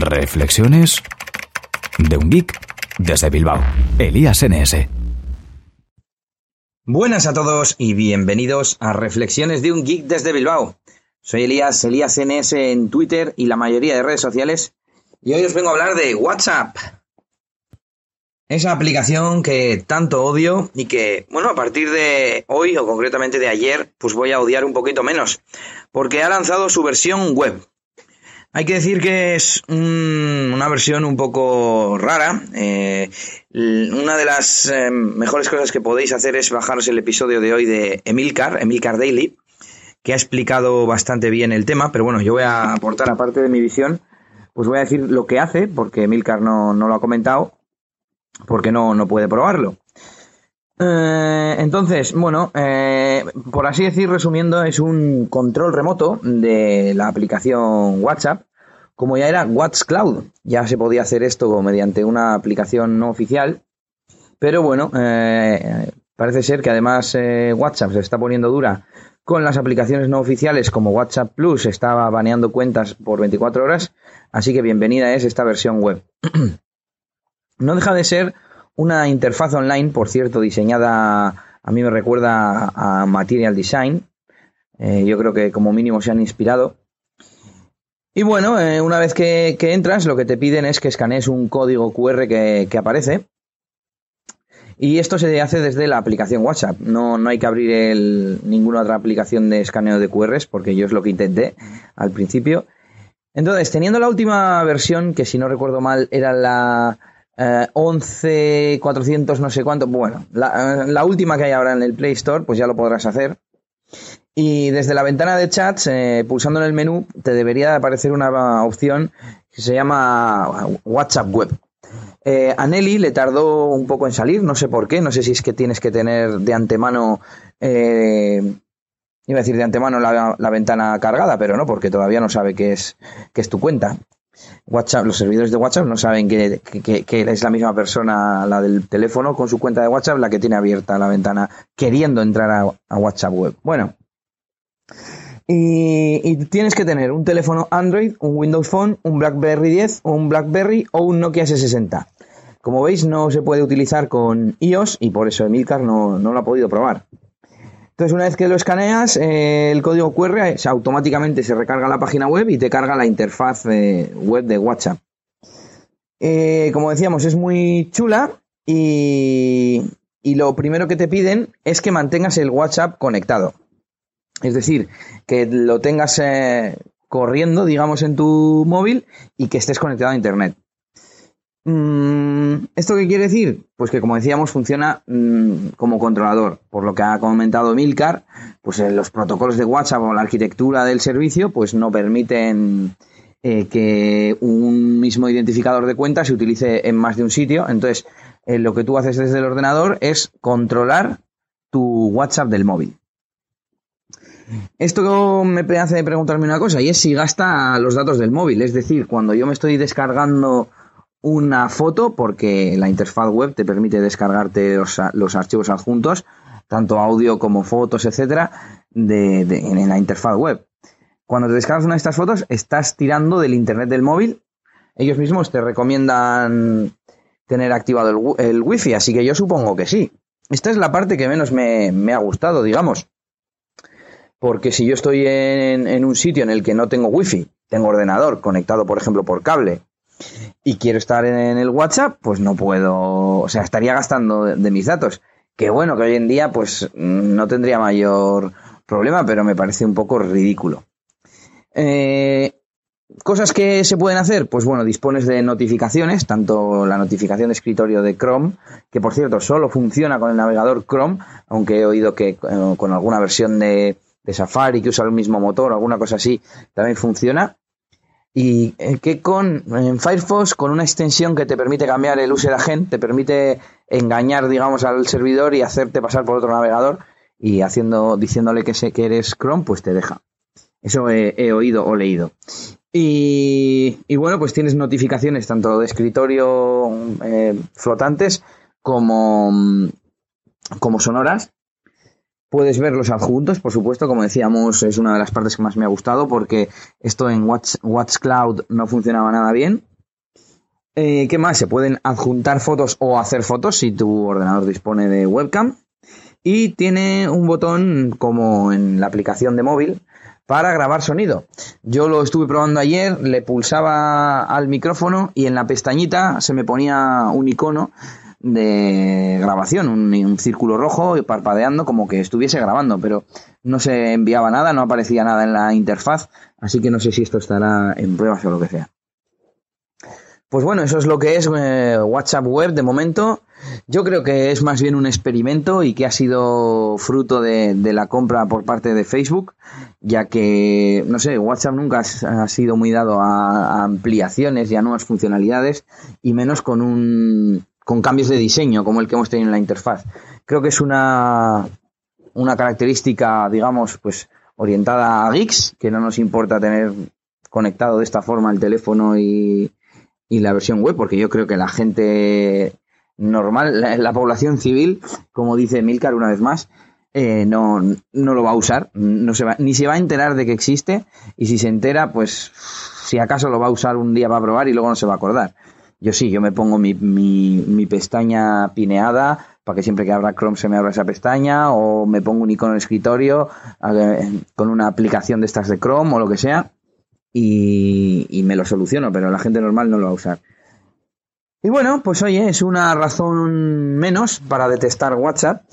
Reflexiones de un geek desde Bilbao. Elías NS. Buenas a todos y bienvenidos a Reflexiones de un geek desde Bilbao. Soy Elías, Elías NS en Twitter y la mayoría de redes sociales. Y hoy os vengo a hablar de WhatsApp. Esa aplicación que tanto odio y que, bueno, a partir de hoy o concretamente de ayer, pues voy a odiar un poquito menos. Porque ha lanzado su versión web. Hay que decir que es una versión un poco rara. Eh, una de las eh, mejores cosas que podéis hacer es bajaros el episodio de hoy de Emilcar, Emilcar Daily, que ha explicado bastante bien el tema, pero bueno, yo voy a aportar, aparte de mi visión, pues voy a decir lo que hace, porque Emilcar no, no lo ha comentado, porque no, no puede probarlo. Eh, entonces, bueno, por así decir, resumiendo, es un control remoto de la aplicación WhatsApp, como ya era WhatsCloud. Ya se podía hacer esto mediante una aplicación no oficial, pero bueno, eh, parece ser que además WhatsApp se está poniendo dura con las aplicaciones no oficiales como WhatsApp Plus, estaba baneando cuentas por 24 horas, así que bienvenida es esta versión web. no deja de ser una interfaz online, por cierto, diseñada, a mí me recuerda a Material Design. Eh, yo creo que como mínimo se han inspirado. Y bueno, eh, una vez que, entras, lo que te piden es que escanees un código QR que, aparece. Y esto se hace desde la aplicación WhatsApp. No, no hay que abrir el, ninguna otra aplicación de escaneo de QRs, porque yo es lo que intenté al principio. Entonces, teniendo la última versión, que si no recuerdo mal era la eh, 11, 400, no sé cuánto. Bueno, la, la, última que hay ahora en el Play Store, pues ya lo podrás hacer. Y desde la ventana de chats, eh, pulsando en el menú, te debería aparecer una opción que se llama WhatsApp Web. Eh, a Nelly le tardó un poco en salir, no sé por qué, no sé si es que tienes que tener de antemano, eh, iba a decir de antemano la, la, ventana cargada, pero no, porque todavía no sabe qué es, qué es tu cuenta. WhatsApp, los servidores de WhatsApp no saben que, es la misma persona, la del teléfono, con su cuenta de WhatsApp, la que tiene abierta la ventana queriendo entrar a, WhatsApp web. Bueno, y, tienes que tener un teléfono Android, un Windows Phone, un BlackBerry 10, un BlackBerry o un Nokia S60. Como veis, no se puede utilizar con iOS y por eso Emilcar no, no lo ha podido probar. Entonces, una vez que lo escaneas, eh, el código QR automáticamente se recarga la página web y te carga la interfaz eh, web de WhatsApp. Eh, como decíamos, es muy chula y, lo primero que te piden es que mantengas el WhatsApp conectado. Es decir, que lo tengas corriendo, digamos, en tu móvil y que estés conectado a Internet. Mm, ¿Esto qué quiere decir? Pues que, como decíamos, funciona mm, como controlador. Por lo que ha comentado Milcar, pues en los protocolos de WhatsApp o la arquitectura del servicio, pues no permiten eh, que un mismo identificador de cuenta se utilice en más de un sitio. Entonces, eh, lo que tú haces desde el ordenador es controlar tu WhatsApp del móvil. Esto me hace preguntarme una cosa, y es si gasta los datos del móvil. Es decir, cuando yo me estoy descargando una foto porque la interfaz web te permite descargarte los, archivos adjuntos, tanto audio como fotos, etcétera, de, en la interfaz web. Cuando te descargas una de estas fotos, estás tirando del internet del móvil. Ellos mismos te recomiendan tener activado el, wifi, así que yo supongo que sí. Esta es la parte que menos me, ha gustado, digamos. Porque si yo estoy en, un sitio en el que no tengo wifi, tengo ordenador conectado, por ejemplo, por cable, y quiero estar en el WhatsApp, pues no puedo, o sea, estaría gastando de, mis datos. Que bueno, que hoy en día pues no tendría mayor problema, pero me parece un poco ridículo. Eh, cosas que se pueden hacer, pues bueno, dispones de notificaciones, tanto la notificación de escritorio de Chrome, que por cierto solo funciona con el navegador Chrome, aunque he oído que eh, con alguna versión de, de Safari que usa el mismo motor, alguna cosa así, también funciona. Y eh, que con Firefox con una extensión que te permite cambiar el user agent, te permite engañar digamos al servidor y hacerte pasar por otro navegador y haciendo diciéndole que sé que eres Chrome pues te deja. Eso he, oído o leído. Y, y, bueno pues tienes notificaciones tanto de escritorio eh, flotantes como como sonoras Puedes ver los adjuntos, por supuesto, como decíamos, es una de las partes que más me ha gustado porque esto en Watch, Cloud no funcionaba nada bien. Eh, ¿Qué más? Se pueden adjuntar fotos o hacer fotos si tu ordenador dispone de webcam. Y tiene un botón como en la aplicación de móvil para grabar sonido. Yo lo estuve probando ayer, le pulsaba al micrófono y en la pestañita se me ponía un icono de grabación, un, círculo rojo parpadeando como que estuviese grabando, pero no se enviaba nada, no aparecía nada en la interfaz, así que no sé si esto estará en pruebas o lo que sea. Pues bueno, eso es lo que es eh, WhatsApp Web de momento. Yo creo que es más bien un experimento y que ha sido fruto de, la compra por parte de Facebook, ya que, no sé, WhatsApp nunca ha sido muy dado a, a ampliaciones y a nuevas funcionalidades, y menos con un con cambios de diseño como el que hemos tenido en la interfaz. Creo que es una, una característica, digamos, pues orientada a geeks, que no nos importa tener conectado de esta forma el teléfono y, y la versión web, porque yo creo que la gente normal, la, población civil, como dice Milcar una vez más, eh, no, no lo va a usar, no se va, ni se va a enterar de que existe, y si se entera, pues si acaso lo va a usar un día para probar y luego no se va a acordar. Yo sí, yo me pongo mi, mi, pestaña pineada para que siempre que abra Chrome se me abra esa pestaña o me pongo un icono de escritorio con una aplicación de estas de Chrome o lo que sea y, me lo soluciono, pero la gente normal no lo va a usar. Y bueno, pues oye, es una razón menos para detestar WhatsApp.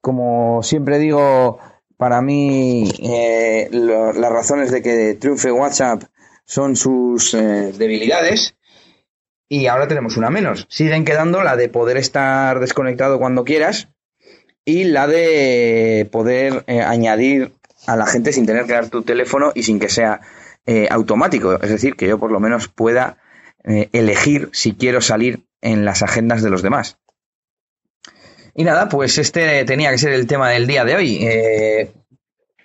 Como siempre digo, para mí eh, las razones de que triunfe WhatsApp son sus eh, debilidades y ahora tenemos una menos. Siguen quedando la de poder estar desconectado cuando quieras y la de poder eh, añadir a la gente sin tener que dar tu teléfono y sin que sea eh, automático. Es decir, que yo por lo menos pueda eh, elegir si quiero salir en las agendas de los demás. Y nada, pues este tenía que ser el tema del día de hoy.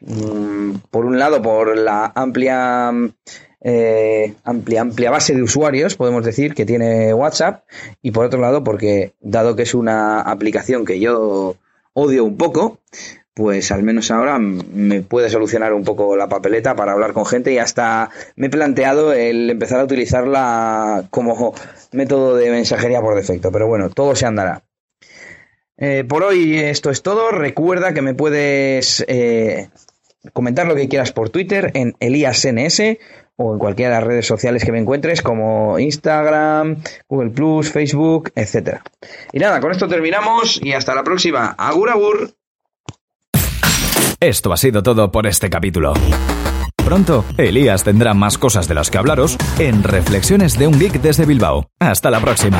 Mm, por un lado, por la amplia eh, amplia, amplia base de usuarios, podemos decir, que tiene WhatsApp, y por otro lado, porque dado que es una aplicación que yo odio un poco, pues al menos ahora me puede solucionar un poco la papeleta para hablar con gente y hasta me he planteado el empezar a utilizarla como método de mensajería por defecto, pero bueno, todo se andará. Eh, por hoy esto es todo. Recuerda que me puedes eh, comentar lo que quieras por Twitter en ElíasNS o en cualquiera de las redes sociales que me encuentres como Instagram, Google Plus, Facebook, etcétera. Y nada, con esto terminamos y hasta la próxima. Agur agur. Esto ha sido todo por este capítulo. Pronto, Elías tendrá más cosas de las que hablaros en Reflexiones de un Geek desde Bilbao. Hasta la próxima.